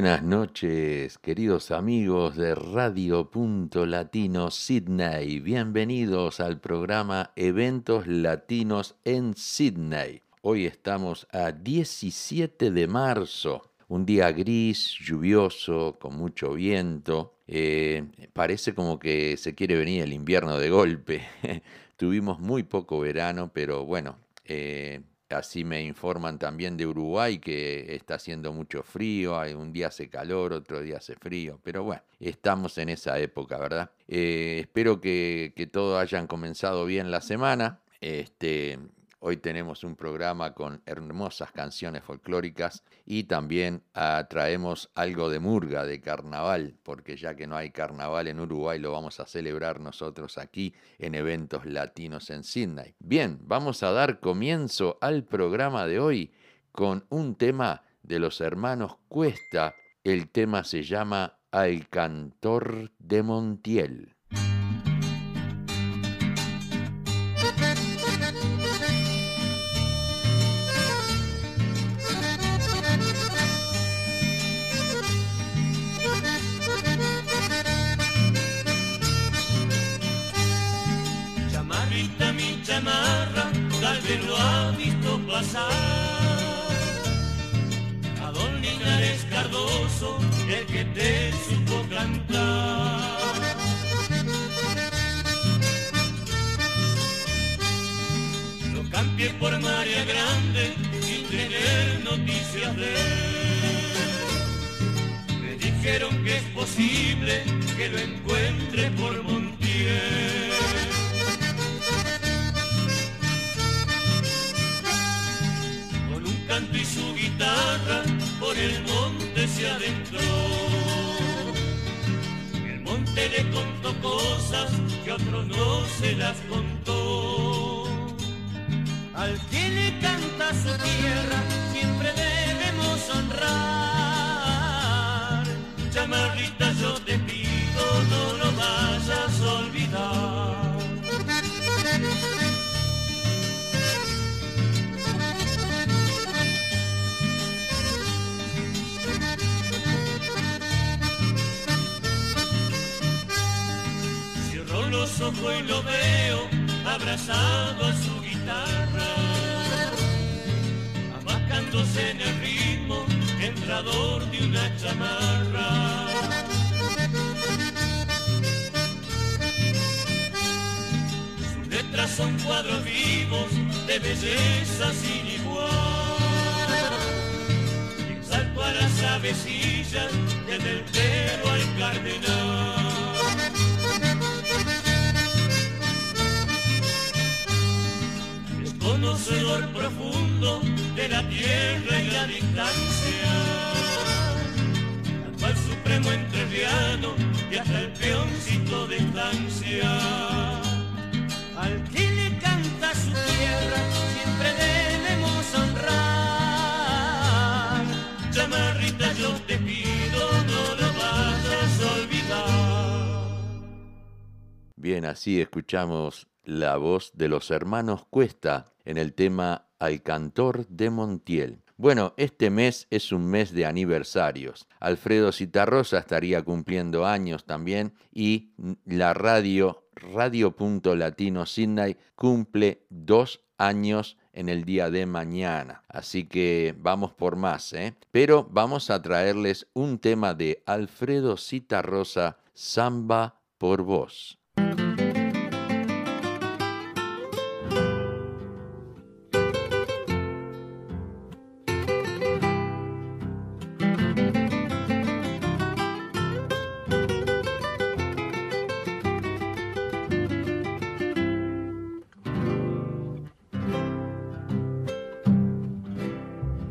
Buenas noches, queridos amigos de Radio Punto Latino Sydney. Bienvenidos al programa Eventos Latinos en Sydney. Hoy estamos a 17 de marzo, un día gris, lluvioso, con mucho viento. Eh, parece como que se quiere venir el invierno de golpe. Tuvimos muy poco verano, pero bueno, eh, Así me informan también de Uruguay que está haciendo mucho frío, un día hace calor, otro día hace frío, pero bueno, estamos en esa época, ¿verdad? Eh, espero que, que todos hayan comenzado bien la semana. Este, Hoy tenemos un programa con hermosas canciones folclóricas y también traemos algo de murga, de carnaval, porque ya que no hay carnaval en Uruguay, lo vamos a celebrar nosotros aquí en eventos latinos en Sydney. Bien, vamos a dar comienzo al programa de hoy con un tema de los hermanos Cuesta. El tema se llama Al cantor de Montiel. Lo ha visto pasar. A don Linares Cardoso, el que te supo cantar. No cambie por María Grande sin tener noticias de él. Me dijeron que es posible que lo encuentre por Montiel. Y su guitarra por el monte se adentró. El monte le contó cosas que otros no se las contó. Al que le canta su tierra siempre debemos honrar. Chamarrita yo te pido no lo vayas a olvidar. Y lo veo abrazado a su guitarra, abacándose en el ritmo, entrador de una chamarra. Sus letras son cuadros vivos de belleza sin igual. Salto a las avecillas, desde el pelo al cardenal. Conocedor profundo de la tierra y la distancia, al supremo entrerriano y hasta el peoncito de estancia. Al que le canta su tierra siempre debemos honrar. Chamarrita yo te pido no lo vayas a olvidar. Bien, así escuchamos la voz de los hermanos Cuesta en el tema Al cantor de Montiel. Bueno, este mes es un mes de aniversarios. Alfredo Citarrosa estaría cumpliendo años también y la radio Radio Latino Sydney cumple dos años en el día de mañana. Así que vamos por más, ¿eh? Pero vamos a traerles un tema de Alfredo Citarrosa, Samba por Voz.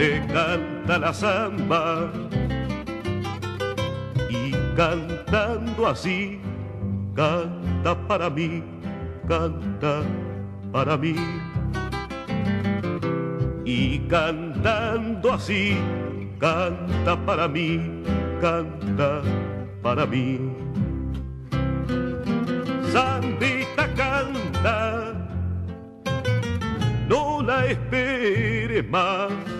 se canta la samba y cantando así, canta para mí, canta para mí. Y cantando así, canta para mí, canta para mí. Sandita canta, no la esperes más.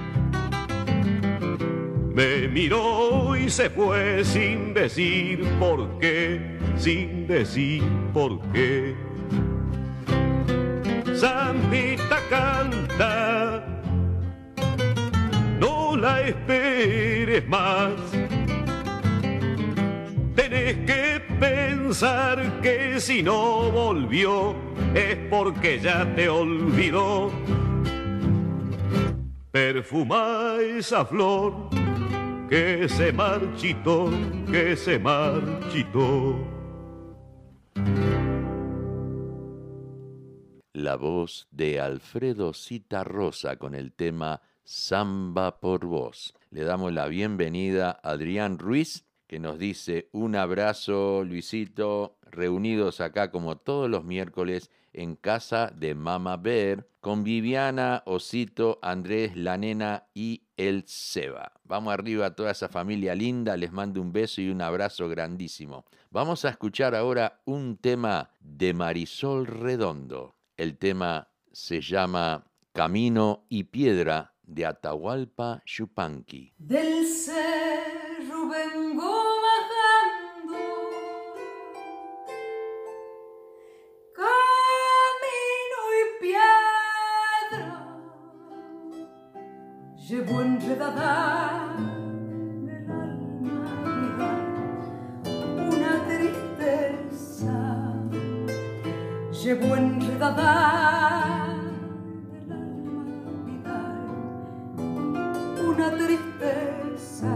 Me miró y se fue sin decir por qué, sin decir por qué. Sandita canta, no la esperes más. Tenés que pensar que si no volvió es porque ya te olvidó. Perfuma esa flor que se marchitó, que se marchitó. La voz de Alfredo Cita Rosa con el tema Samba por vos. Le damos la bienvenida a Adrián Ruiz, que nos dice un abrazo, Luisito, reunidos acá como todos los miércoles en casa de Mama Bear, con Viviana, Osito, Andrés, la nena y el Seba. Vamos arriba a toda esa familia linda, les mando un beso y un abrazo grandísimo. Vamos a escuchar ahora un tema de Marisol Redondo. El tema se llama Camino y Piedra de Atahualpa Yupanqui. Del cerro llevo enredada en el alma una tristeza, llevo enredada en el alma una tristeza.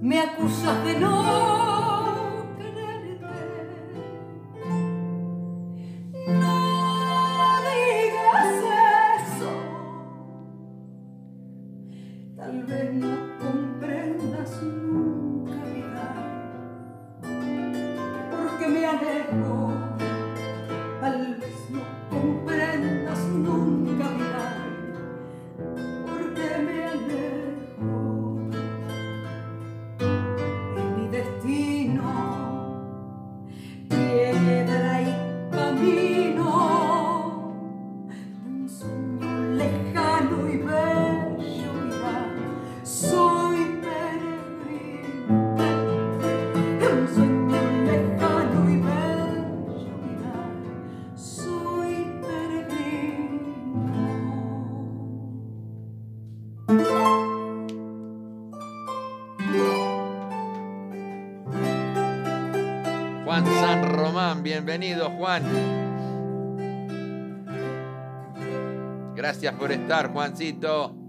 Me acusas de no bienvenido Juan. Gracias por estar, Juancito.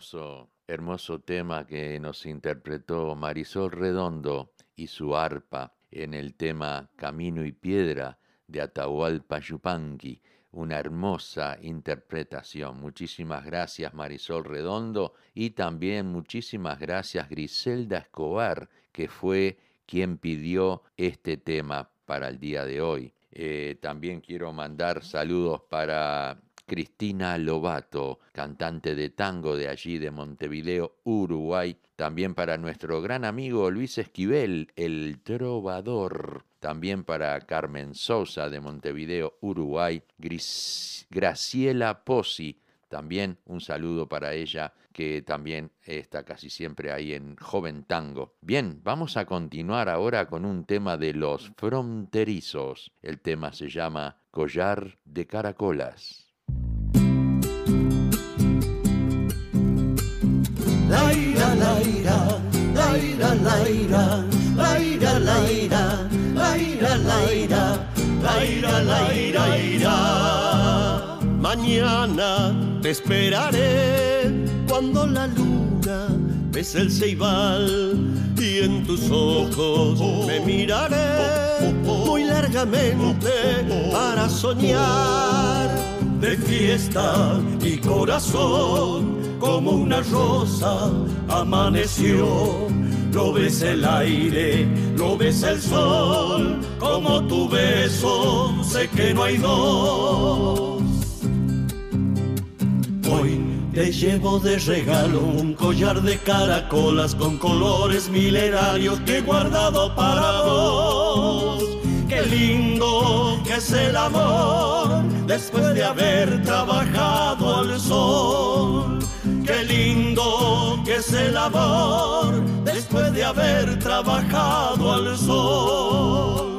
Hermoso, hermoso tema que nos interpretó Marisol Redondo y su arpa en el tema Camino y Piedra de Atahualpa Yupanqui. Una hermosa interpretación. Muchísimas gracias Marisol Redondo y también muchísimas gracias Griselda Escobar, que fue quien pidió este tema para el día de hoy. Eh, también quiero mandar saludos para Cristina Lobato, cantante de tango de allí de Montevideo, Uruguay. También para nuestro gran amigo Luis Esquivel, el trovador. También para Carmen Sosa de Montevideo, Uruguay. Graciela Pozzi, también un saludo para ella, que también está casi siempre ahí en Joven Tango. Bien, vamos a continuar ahora con un tema de los fronterizos. El tema se llama Collar de Caracolas. Laira, laira, laira, laira, laira, laira, laira, laira, ira. Mañana te esperaré cuando la luna bese el ceibal y en tus ojos me miraré muy largamente para soñar de fiesta y corazón como una rosa amaneció. Lo ves el aire, lo ves el sol, como tu beso, sé que no hay dos. Hoy te llevo de regalo un collar de caracolas con colores milenarios que he guardado para vos. Lindo que es el amor después de haber trabajado al sol. Qué lindo que es el amor después de haber trabajado al sol.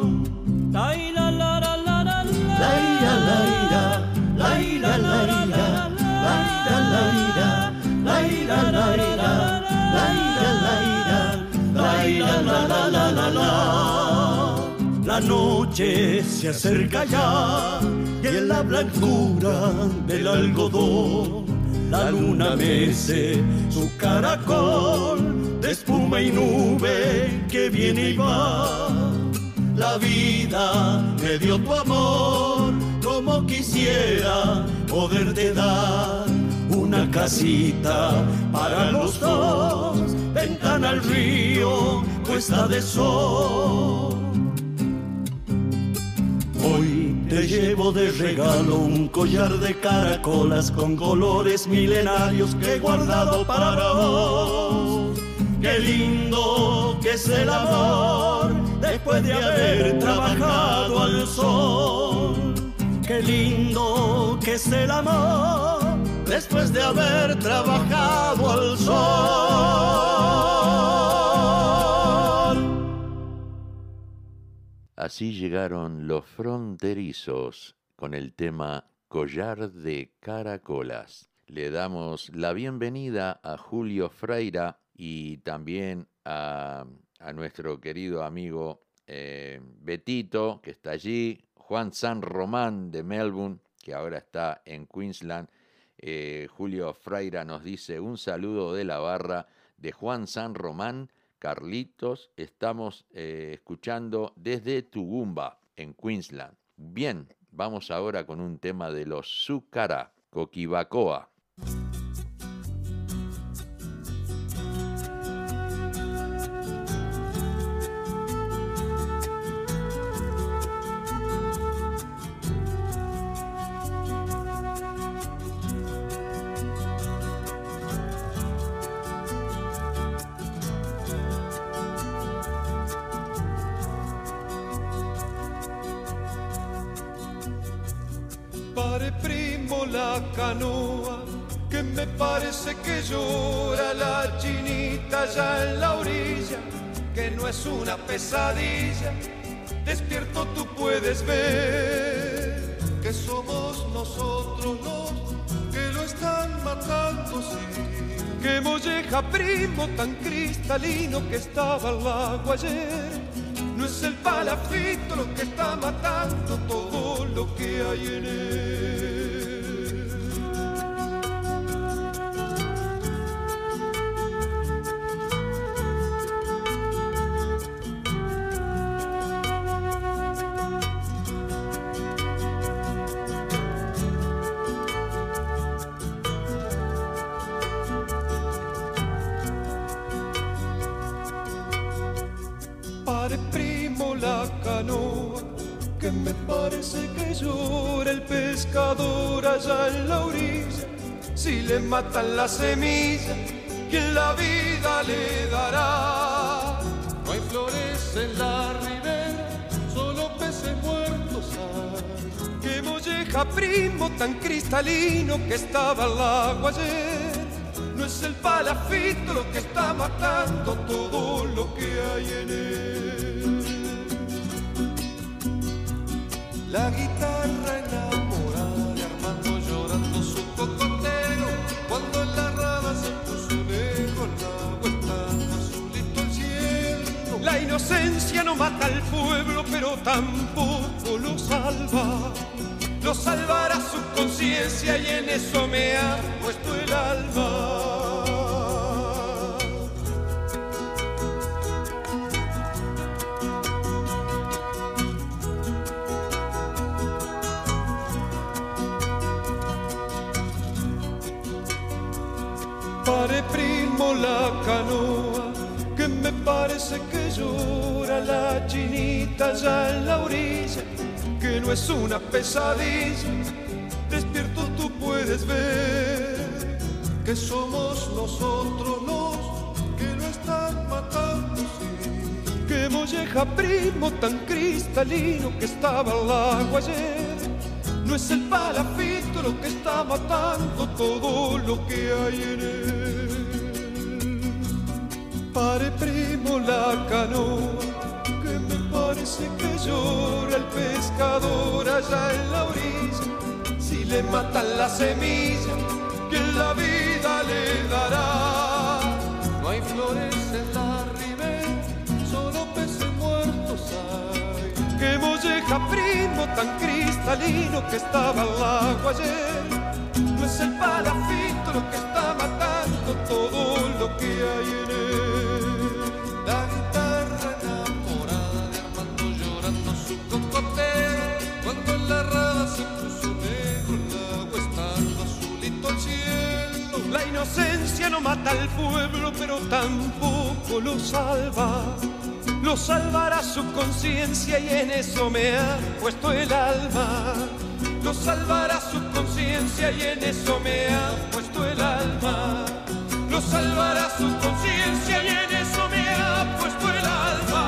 La noche se acerca ya y en la blancura del algodón la luna mece su caracol de espuma y nube que viene y va. La vida me dio tu amor como quisiera poderte dar una casita para los dos, ventana al río, puesta de sol. Hoy te llevo de regalo un collar de caracolas con colores milenarios que he guardado para vos. Qué lindo que es el amor después de haber trabajado al sol. Qué lindo que es el amor después de haber trabajado al sol. Así llegaron los fronterizos con el tema Collar de Caracolas. Le damos la bienvenida a Julio Freira y también a, nuestro querido amigo eh, Betito, que está allí, Juan San Román de Melbourne, que ahora está en Queensland. Eh, Julio Freira nos dice un saludo de la barra de Juan San Román Carlitos, estamos eh, escuchando desde Tugumba, en Queensland. Bien, vamos ahora con un tema de los Zucara, Coquibacoa. Cristalino que estaba al lago ayer, no es el palafito lo que está matando todo lo que hay en él. Matan la semilla, ¿quién la vida le dará? No hay flores en la ribera, solo peces muertos hay. Que molleja primo tan cristalino que estaba al agua ayer. No es el palafito lo que está matando todo lo que hay en él. La guitarra Lo salvará su conciencia y en eso me ha puesto el alma. Pare primo la canoa que me parece que llora la chinita ya en la orilla, es una pesadilla, despierto tú puedes ver que somos nosotros los que lo están matando, sí. Que molleja primo tan cristalino que estaba al agua ayer, no es el palafito lo que está matando todo lo que hay en él. Pare primo la canoa, parece que llora el pescador allá en la orilla. Si le matan la semilla, que la vida le dará. No hay flores en la ribera, solo peces muertos hay. Que molleja primo tan cristalino que estaba al agua ayer. No es el palafito lo que está matando todo lo que hay inocencia no mata al pueblo, pero tampoco lo salva. Lo salvará su conciencia y en eso me ha puesto el alma. Lo salvará su conciencia y en eso me ha puesto el alma. Lo salvará su conciencia y en eso me ha puesto el alma.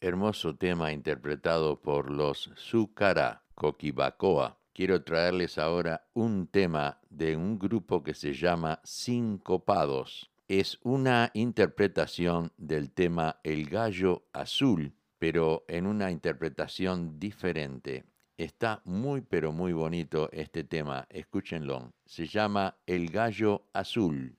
Hermoso tema interpretado por los Zucara Coquibacoa quiero traerles ahora un tema de un grupo que se llama Sincopados. es una interpretación del tema El gallo azul, pero en una interpretación diferente. Está muy pero muy bonito este tema, escúchenlo. Se llama El gallo azul.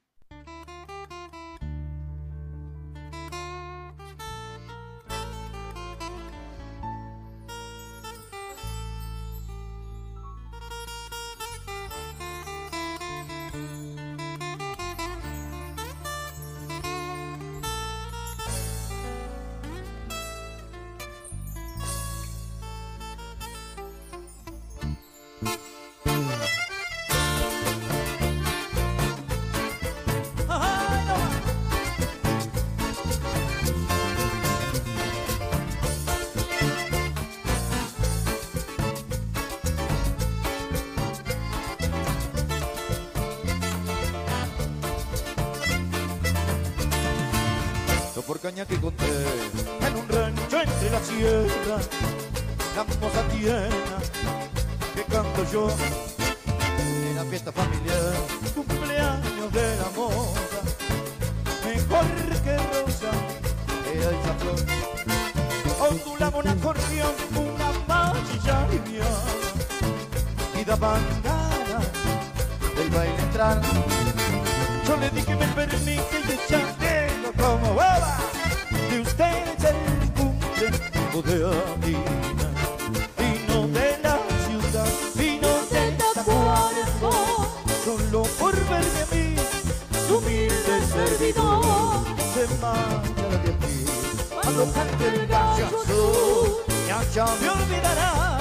Ya me olvidará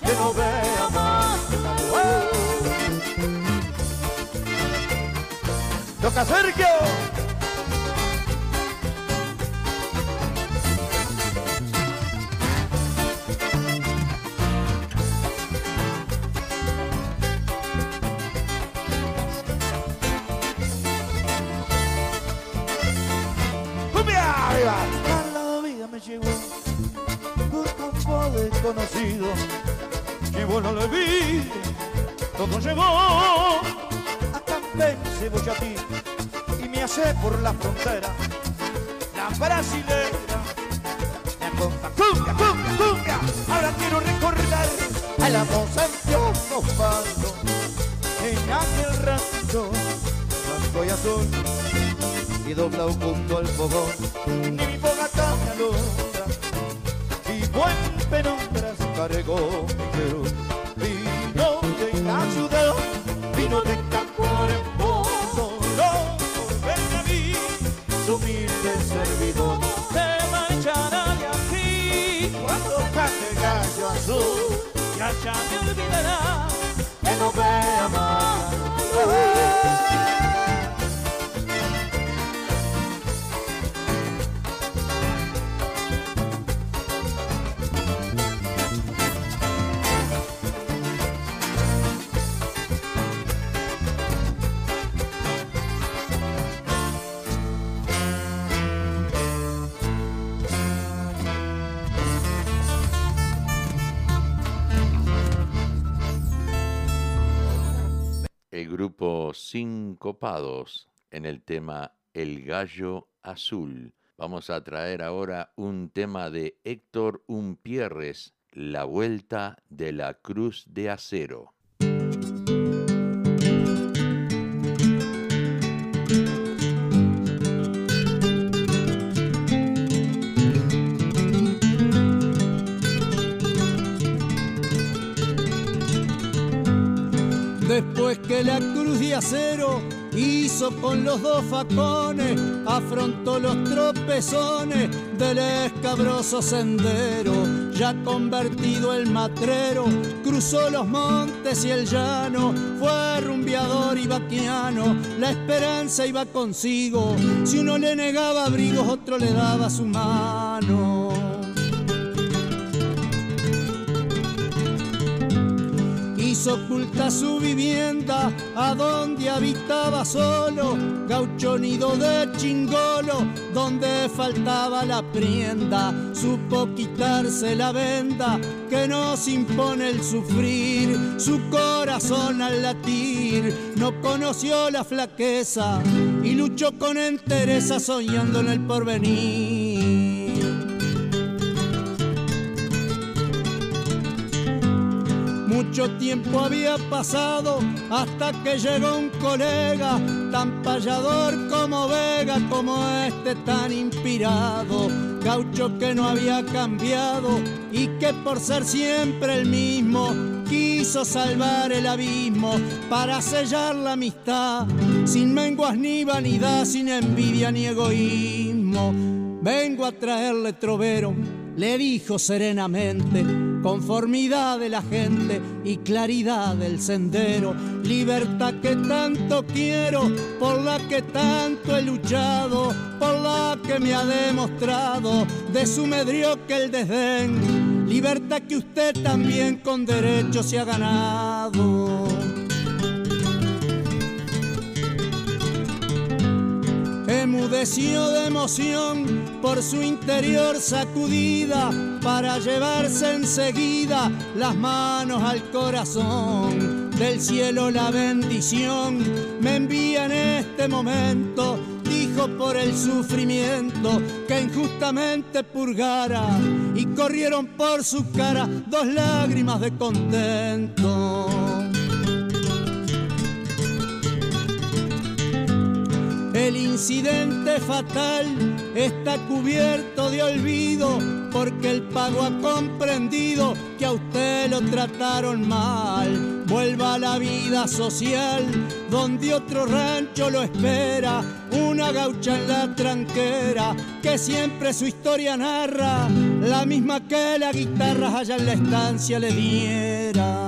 que no vea más Toca Sergio. Que bueno le vi, todo llegó a Campeche, Boyatí y me hace por la frontera. La brasilera me acompaña. ¡Cumbia, cumbia, cumbia! Ahora quiero recordar a la moza en Osvaldo en aquel rancho blanco y azul y doblado junto al fogón ni mi fogata me alumbra y buen penumbra Perú vino de la ciudad vino de Tacuarembó solo por verme a mí. Su humilde servidor se marchará de aquí. Cuando cante el gallo azul ya ya me olvidará que no vea más Sincopados en el tema El Gallo Azul. Vamos a traer ahora un tema de Héctor Umpierres, La Vuelta de la Cruz de Acero. Después que la cruz de acero hizo con los dos facones, afrontó los tropezones del escabroso sendero. Ya convertido el matrero, cruzó los montes y el llano, fue rumbeador y vaquiano, la esperanza iba consigo. Si uno le negaba abrigos, otro le daba su mano. Oculta su vivienda, a donde habitaba solo, gaucho nido de chingolo, donde faltaba la prienda, supo quitarse la venda que nos impone el sufrir, su corazón al latir, no conoció la flaqueza y luchó con entereza soñando en el porvenir. Mucho tiempo había pasado hasta que llegó un colega tan payador como Vega, como este tan inspirado, gaucho que no había cambiado y que por ser siempre el mismo quiso salvar el abismo para sellar la amistad, sin menguas ni vanidad, sin envidia ni egoísmo. Vengo a traerle trovero, le dijo serenamente conformidad de la gente y claridad del sendero, libertad que tanto quiero, por la que tanto he luchado, por la que me ha demostrado de su que el desdén, libertad que usted también con derecho se ha ganado. Emudeció de emoción por su interior sacudida para llevarse enseguida las manos al corazón. Del cielo la bendición me envía en este momento, dijo por el sufrimiento que injustamente purgara y corrieron por su cara dos lágrimas de contento. El incidente fatal está cubierto de olvido porque el pago ha comprendido que a usted lo trataron mal. Vuelva a la vida social donde otro rancho lo espera, una gaucha en la tranquera que siempre su historia narra, la misma que la guitarra allá en la estancia le diera.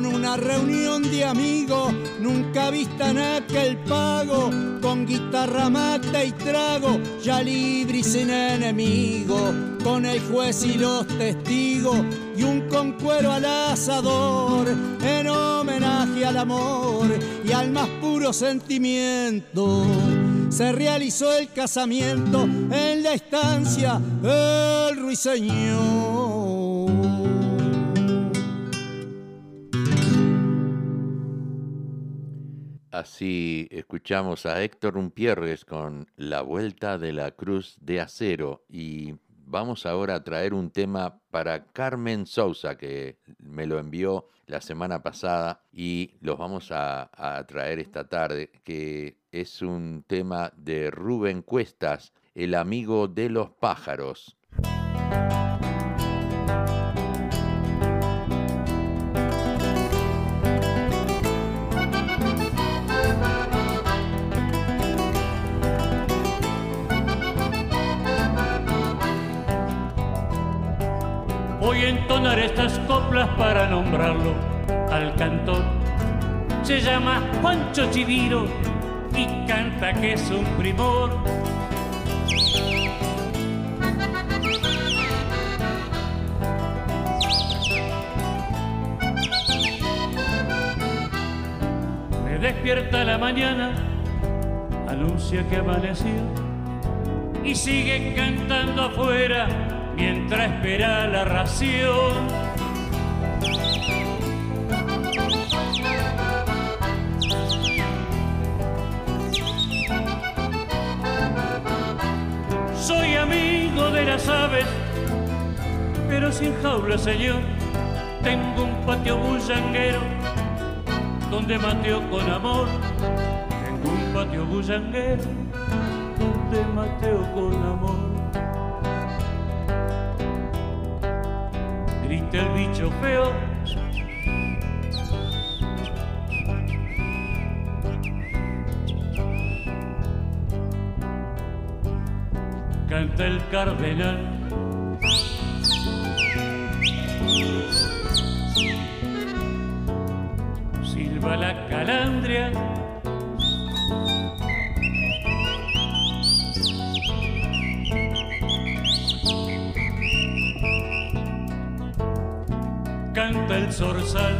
Con una reunión de amigos, nunca vista en aquel pago, con guitarra, mate y trago, ya libre y sin enemigo, con el juez y los testigos, y un concuero al asador, en homenaje al amor y al más puro sentimiento. Se realizó el casamiento en la estancia del ruiseñor. Así escuchamos a Héctor Umpierres con La Vuelta de la Cruz de Acero y vamos ahora a traer un tema para Carmen Sousa que me lo envió la semana pasada y los vamos a, a traer esta tarde, que es un tema de Rubén Cuestas, el amigo de los pájaros. Estas coplas para nombrarlo al cantor. Se llama Juancho Chiviro y canta que es un primor. Me despierta la mañana, anuncia que amaneció y sigue cantando afuera mientras espera la ración. Soy amigo de las aves, pero sin jaula, señor. Tengo un patio bullanguero donde mateo con amor. Tengo un patio bullanguero donde mateo con amor. El bicho feo. Canta el cardenal. Silva la calandria zorzal.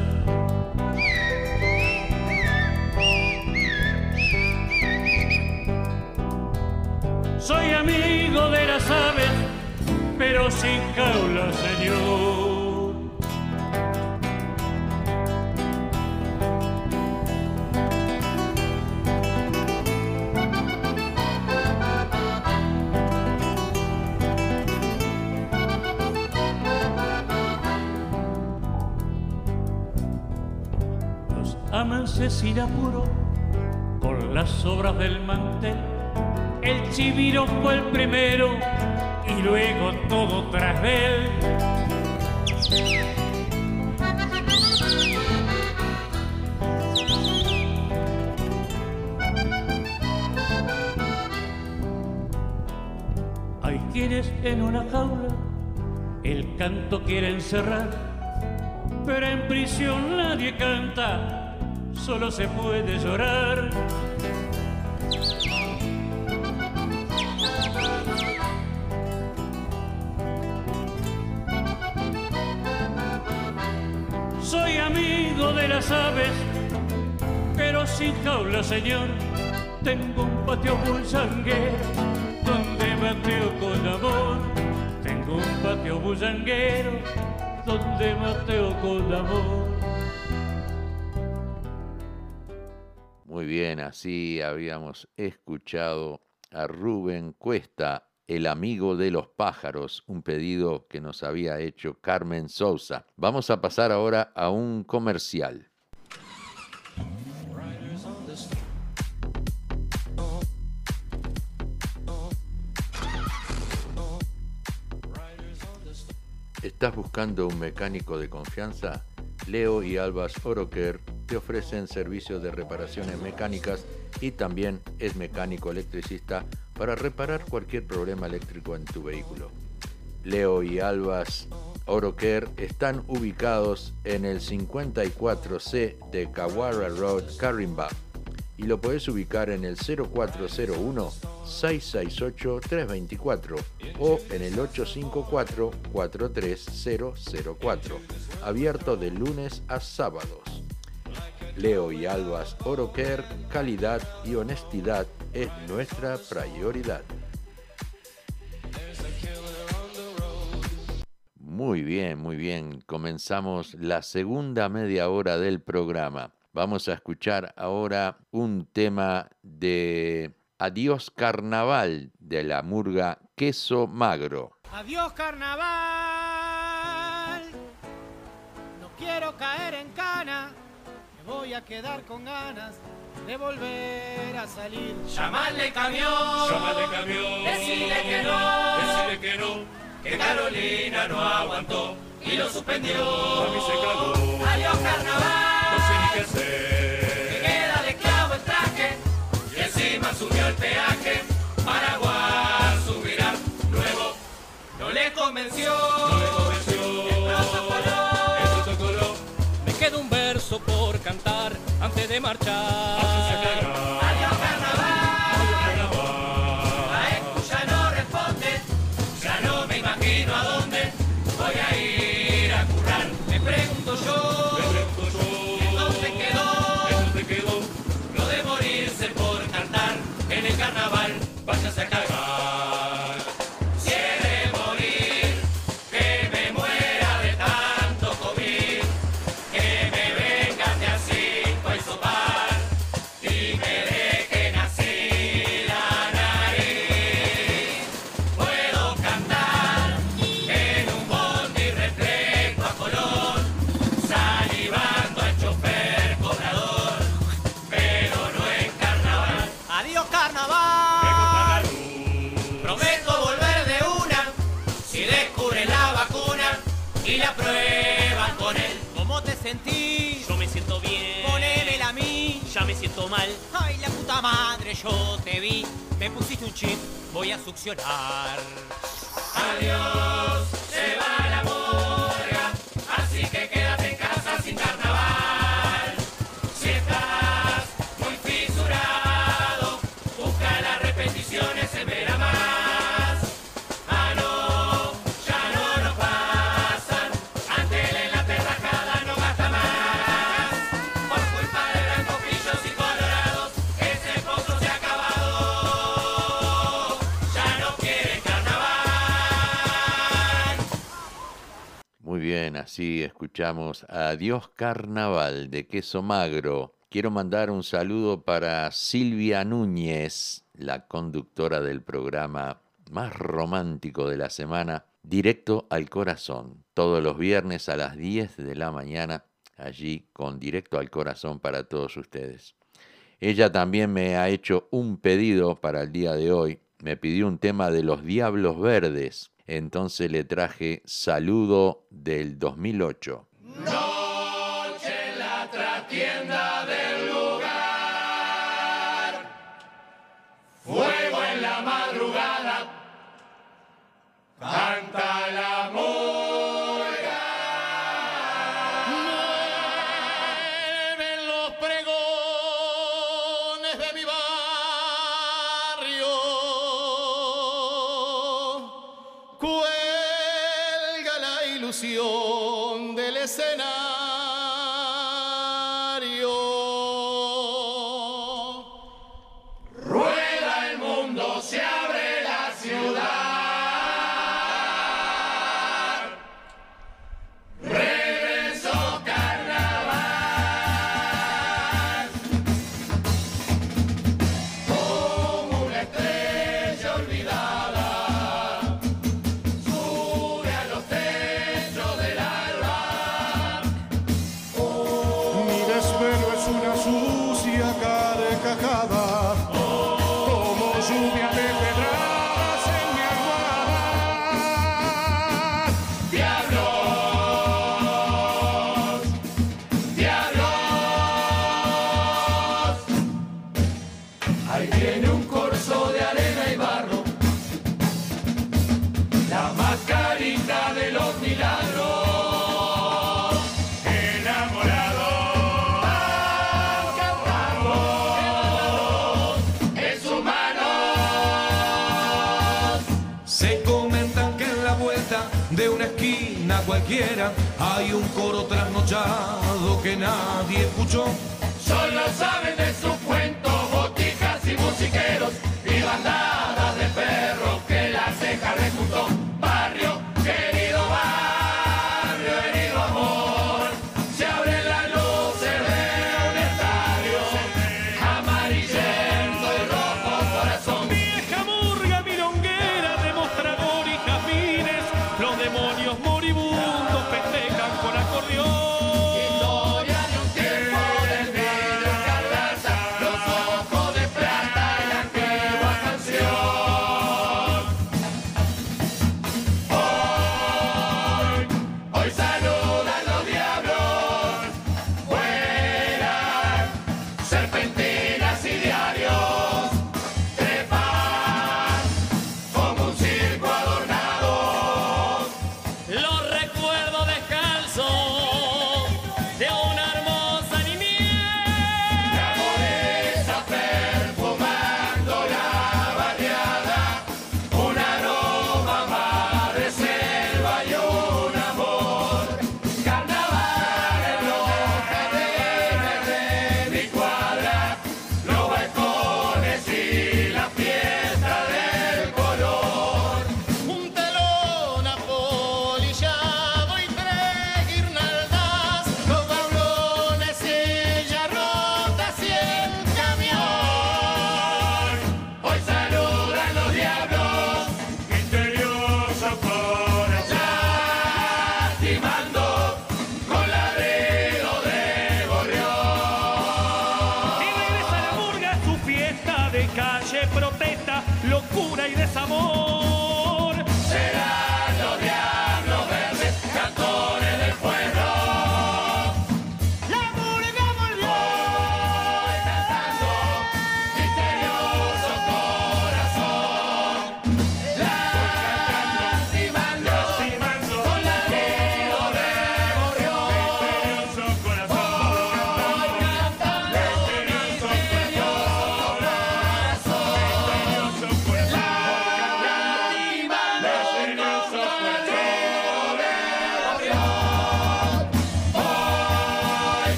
Soy amigo de las aves, pero sin jaula, señor. Sin apuro con las obras del mantel. El chiviro fue el primero y luego todo tras él. Hay quienes en una jaula el canto quiere encerrar, pero en prisión nadie canta, solo se puede llorar. Soy amigo de las aves, pero sin jaula, señor. Tengo un patio bullanguero donde mateo con amor. Tengo un patio bullanguero donde mateo con amor. Muy bien, así habíamos escuchado a Rubén Cuesta, el amigo de los pájaros, un pedido que nos había hecho Carmen Sousa. Vamos a pasar ahora a un comercial. ¿Estás buscando un mecánico de confianza? Leo y Albas Oroker te ofrecen servicios de reparaciones mecánicas y también es mecánico electricista para reparar cualquier problema eléctrico en tu vehículo. Leo y Albas Oroker están ubicados en el 54C de Kawara Road, Carimba y lo puedes ubicar en el 0401 668 324 o en el 854 43004. Abierto de lunes a sábados. Leo y Albas Oroker, calidad y honestidad es nuestra prioridad. Muy bien, muy bien. Comenzamos la segunda media hora del programa. Vamos a escuchar ahora un tema de Adiós Carnaval de la murga Queso Magro. Adiós carnaval, quiero caer en cana, me voy a quedar con ganas de volver a salir. Llamarle camión, llamarle camión, decirle que no, decirle que no, que Carolina no aguantó y lo suspendió. A mí se cagó. Adiós carnaval, no sé ni qué hacer. Me queda de clavo el traje y encima subió el peaje. Paraguay subirá nuevo, no le convenció. No le marchar. Ay, la puta madre, yo te vi. Me pusiste un chip, voy a succionar. Adiós, sí, escuchamos Adiós Carnaval de Queso Magro. Quiero mandar un saludo para Silvia Núñez, la conductora del programa más romántico de la semana, Directo al Corazón, todos los viernes a las 10 de la mañana, allí con Directo al Corazón para todos ustedes. Ella también me ha hecho un pedido para el día de hoy. Me pidió un tema de los Diablos Verdes. Entonces le traje Saludo del 2008. Noche en la trastienda del lugar. Fuego en la madrugada. Canta el amor. bendición.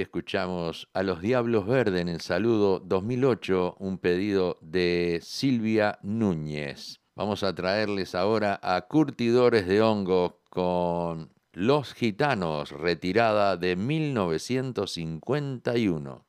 Escuchamos a los Diablos Verdes en el saludo 2008, un pedido de Silvia Núñez. Vamos a traerles ahora a Curtidores de Hongo con Los Gitanos, retirada de 1951.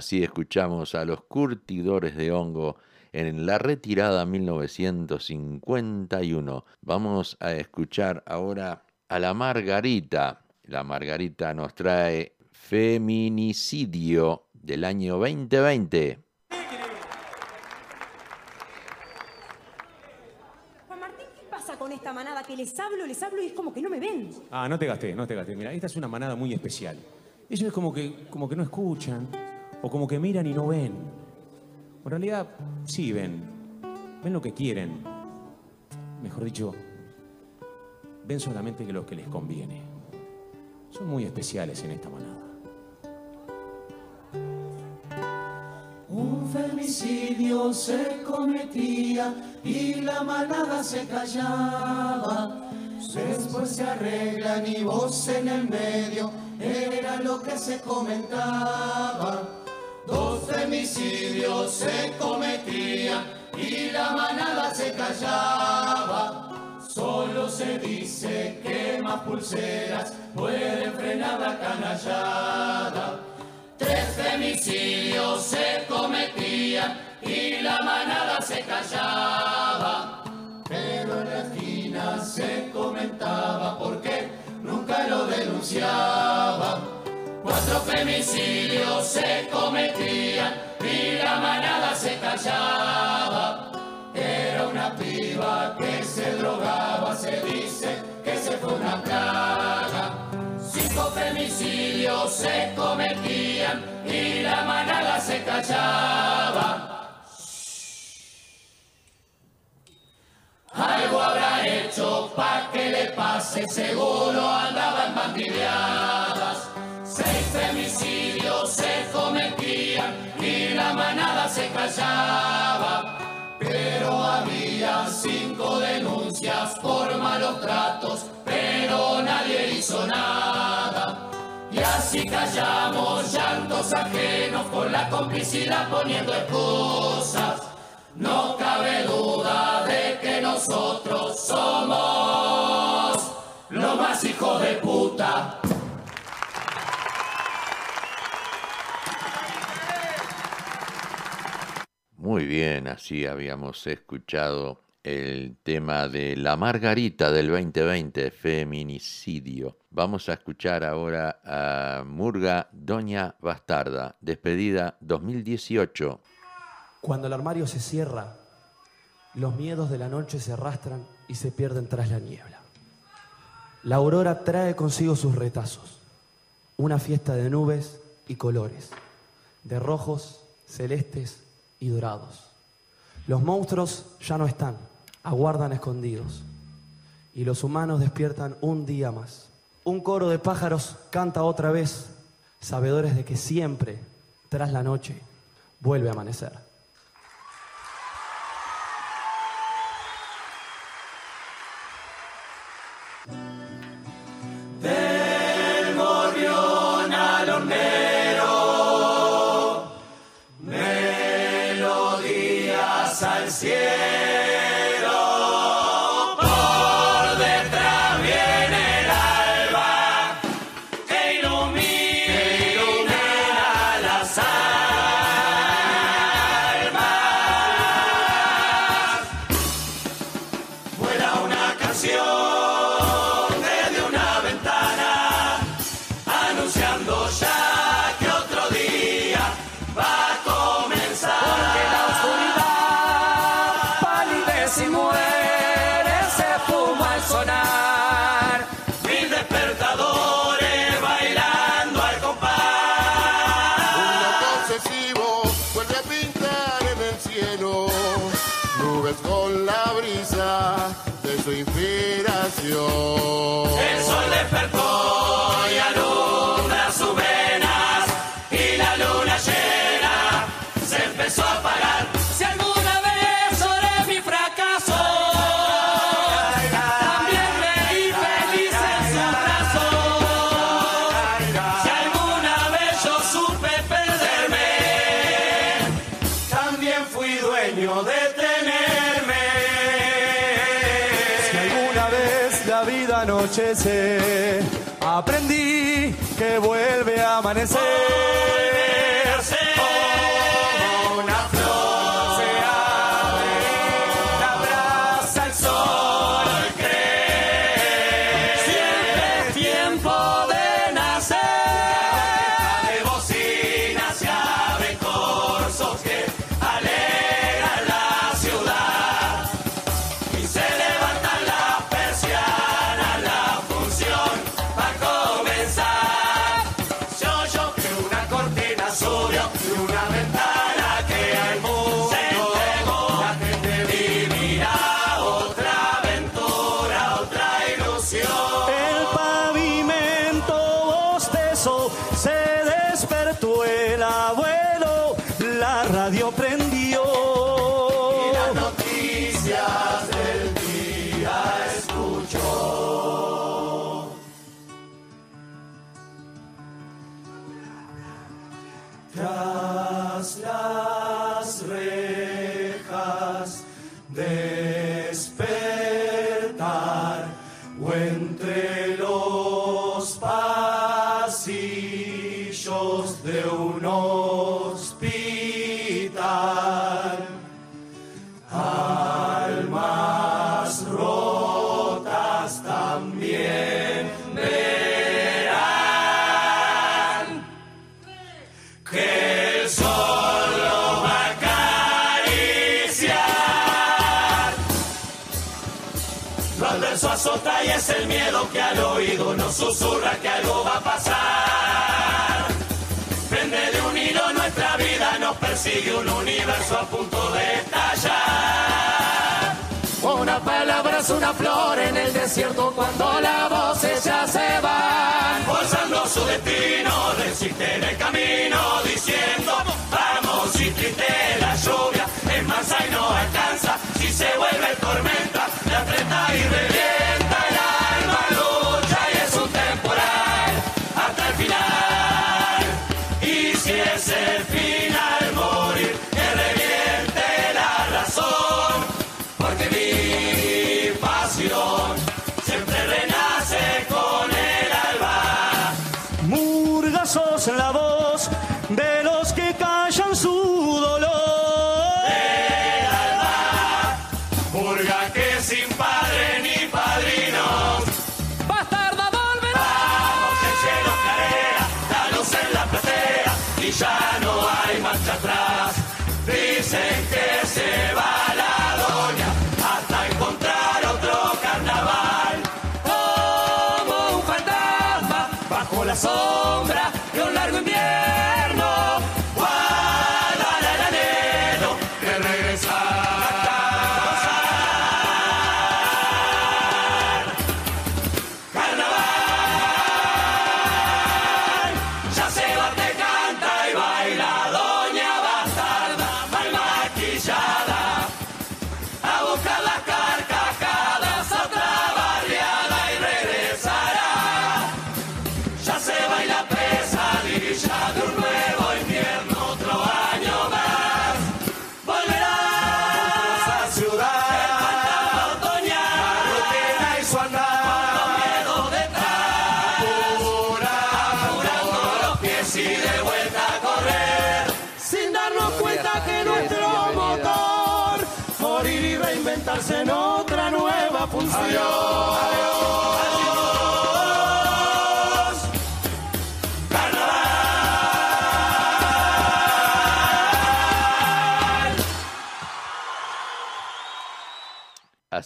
Así escuchamos a los curtidores de hongo en la retirada 1951. Vamos a escuchar ahora a la Margarita. La Margarita nos trae Feminicidio del año 2020. Juan Martín, ¿qué pasa con esta manada? Que les hablo, les hablo y es como que no me ven. Ah, no te gasté, no te gasté. Mira, esta es una manada muy especial. Ellos es como que, como que no escuchan, o como que miran y no ven. En realidad, sí ven. Ven lo que quieren. Mejor dicho, ven solamente que lo que les conviene. Son muy especiales en esta manada. Un femicidio se cometía y la manada se callaba. Después se arreglan y vos en el medio, era lo que se comentaba. Dos femicidios se cometían y la manada se callaba. Solo se dice que más pulseras pueden frenar la canallada. Tres femicidios se cometían y la manada se callaba. Pero en la esquina se comentaba porque nunca lo denunciaba. Cuatro femicidios se cometían y la manada se callaba. Era una piba que se drogaba, se dice que se fue una plaga. Cinco femicidios se cometían y la manada se callaba. Algo habrá hecho para que le pase, seguro andaba en bandidear. Seis femicidios se cometían y la manada se callaba. Pero había cinco denuncias por malos tratos, pero nadie hizo nada. Y así callamos llantos ajenos con la complicidad poniendo excusas. No cabe duda de que nosotros somos los más hijos de puta. Muy bien, así habíamos escuchado el tema de La Margarita del 2020, feminicidio. Vamos a escuchar ahora a Murga Doña Bastarda, despedida 2018. Cuando el armario se cierra, los miedos de la noche se arrastran y se pierden tras la niebla. La aurora trae consigo sus retazos, una fiesta de nubes y colores, de rojos, celestes y dorados. Los monstruos ya no están, aguardan escondidos, y los humanos despiertan un día más. Un coro de pájaros canta otra vez, sabedores de que siempre, tras la noche, vuelve a amanecer. Dios. Amanecer. Que al oído nos susurra que algo va a pasar. Prende de un hilo nuestra vida, nos persigue un universo a punto de estallar. Una palabra es una flor en el desierto cuando la voz ella se va. Forzando su destino, resiste en el camino, diciendo, vamos, y triste la lluvia, es mansa y no alcanza, si se vuelve tormenta, la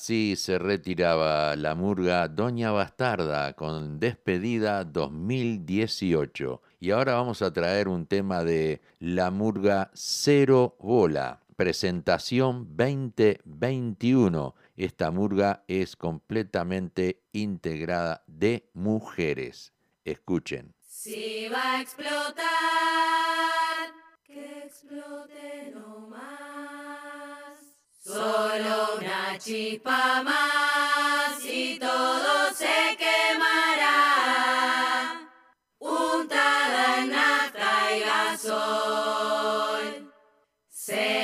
Así se retiraba la murga Doña Bastarda con despedida 2018. Y ahora vamos a traer un tema de la murga Cero Bola, presentación 2021. Esta murga es completamente integrada de mujeres. Escuchen. Si va a explotar, que explote no más. Solo una chispa más y todo se quemará. Untada en nafta y gasol. Cero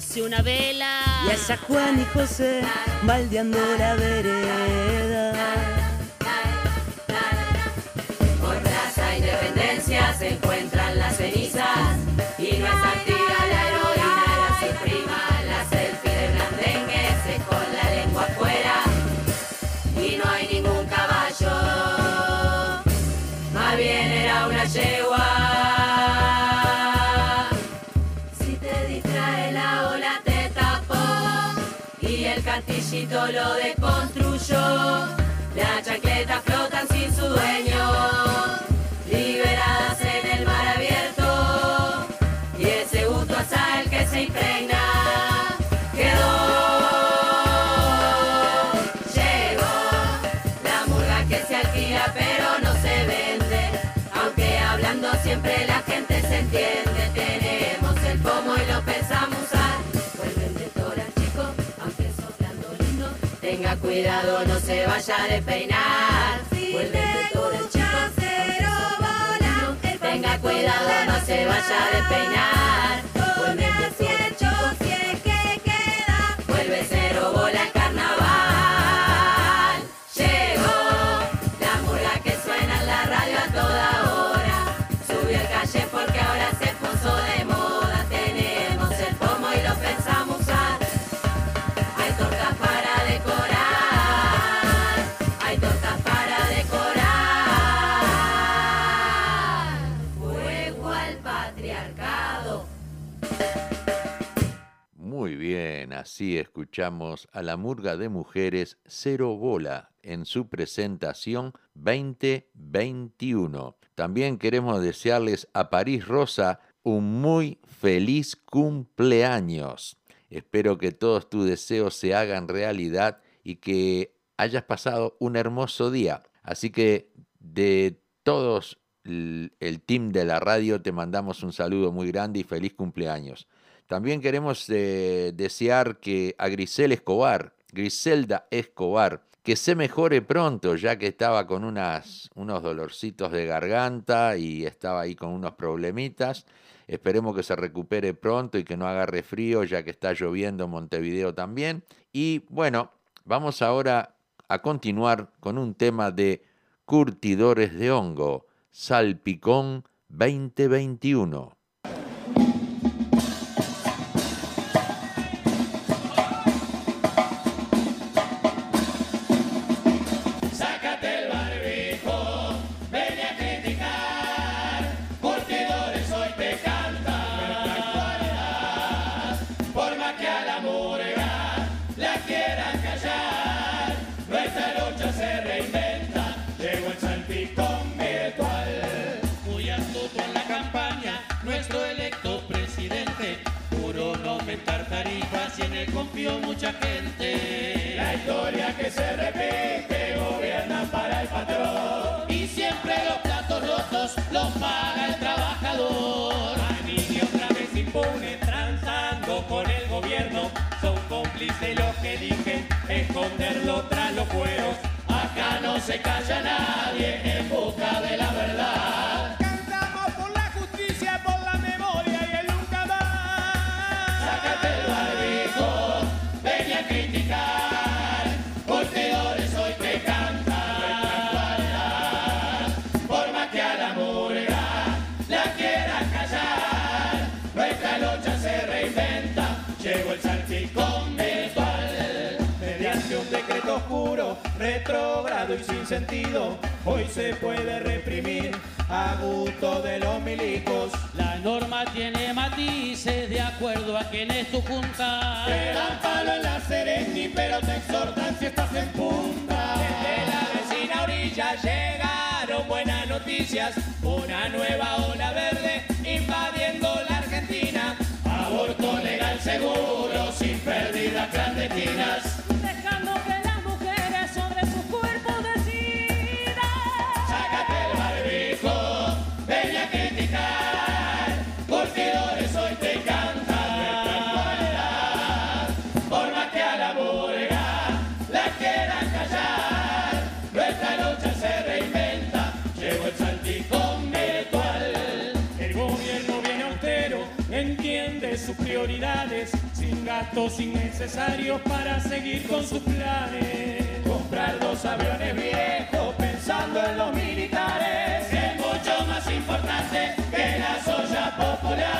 fumándose una vela. Y allá Juan y José baldeando la vereda. Por Plaza Independencia se encuentran las cenizas y no es activa la heroína, era su prima, la selfie de Blandengue, se con la lengua afuera y no hay ningún caballo, más bien era una yegua. Lo desconstruyó. Las cuidado, no se vaya a despeinar. Vuelve todo el chico. Tenga cuidado, no se vaya a despeinar. Escuchamos a la murga de mujeres Cero Bola en su presentación 2021. También queremos desearles a París Rosa un muy feliz cumpleaños. Espero que todos tus deseos se hagan realidad y que hayas pasado un hermoso día. Así que de todos el team de la radio te mandamos un saludo muy grande y feliz cumpleaños. También queremos eh, desear que a Grisel Escobar, Griselda Escobar, que se mejore pronto, ya que estaba con unas, unos dolorcitos de garganta y estaba ahí con unos problemitas. Esperemos que se recupere pronto y que no agarre frío, ya que está lloviendo en Montevideo también. Y bueno, vamos ahora a continuar con un tema de curtidores de hongo, Salpicón 2021. Mucha gente. La historia que se repite gobierna para el patrón. Y siempre los platos rotos los paga el trabajador. Anillo otra vez impune, transando con el gobierno. Son cómplices los que dije esconderlo tras los cueros. Acá no se calla nadie en busca de la verdad. Retrógrado y sin sentido, hoy se puede reprimir a gusto de los milicos. La norma tiene matices de acuerdo a quién es tu junta. Te dan palo en la Sereni, pero te exhortan si estás en punta. Desde la vecina orilla llegaron buenas noticias, una nueva ola verde invadiendo la Argentina. Aborto legal seguro, sin pérdidas clandestinas. Gastos innecesarios para seguir con sus planes. Comprar dos aviones viejos pensando en los militares es mucho más importante que las ollas populares.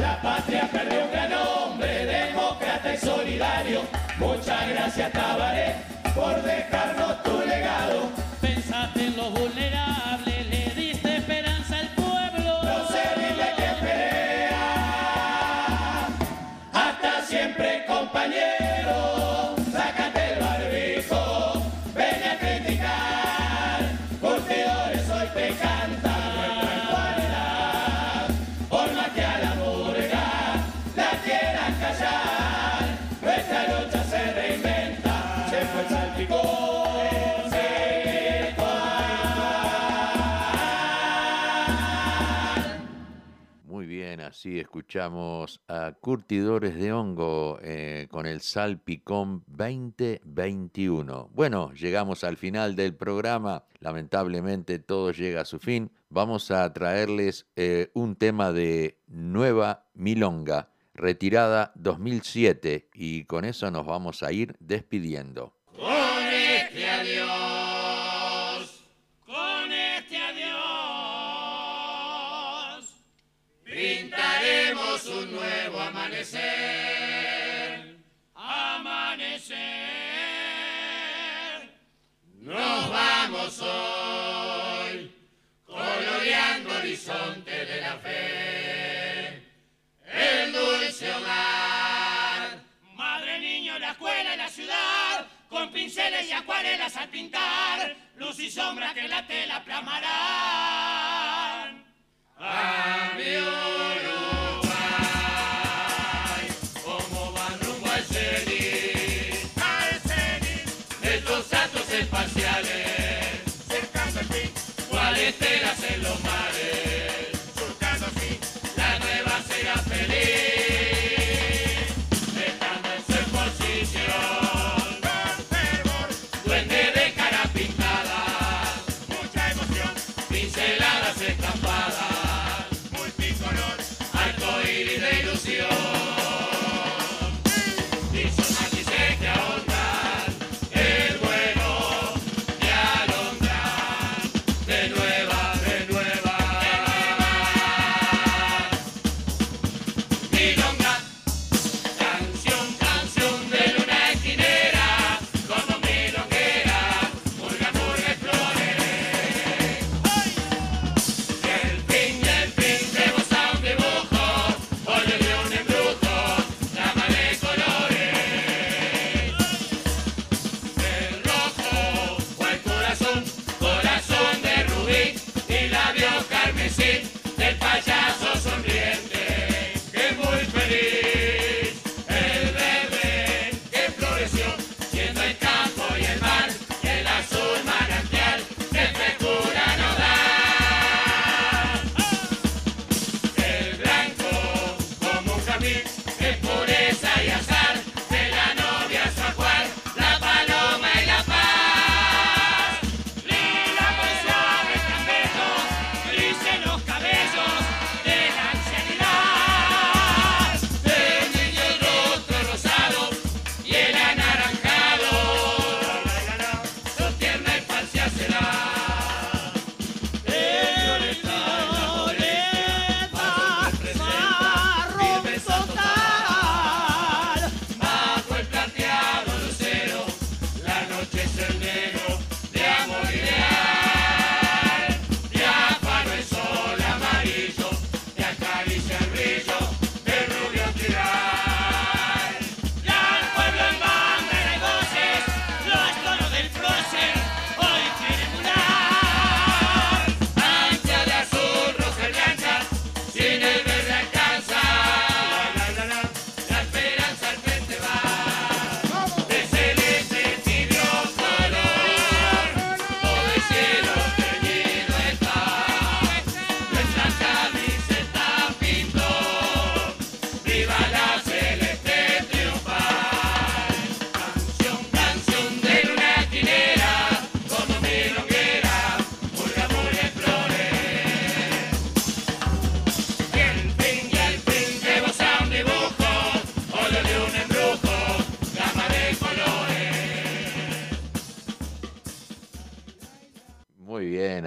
La patria perdió un gran hombre, demócrata y solidario. Muchas gracias Tabaré por dejarnos tu legado. Pensaste Así escuchamos a Curtidores de Hongo eh, con el Salpicón 2021. Bueno, llegamos al final del programa. Lamentablemente todo llega a su fin. Vamos a traerles eh, un tema de Nueva Milonga, retirada 2007. Y con eso nos vamos a ir despidiendo. un nuevo amanecer. Amanecer. Nos vamos hoy, coloreando horizonte de la fe. El dulce hogar. Madre, niño, la escuela y la ciudad. Con pinceles y acuarelas al pintar, luz y sombra que la tela plasmarán. A mi oro. los mares.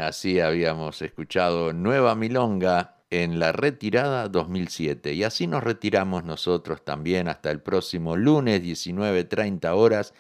Así habíamos escuchado Nueva Milonga en la retirada 2007. Y así nos retiramos nosotros también hasta el próximo lunes 19.30 horas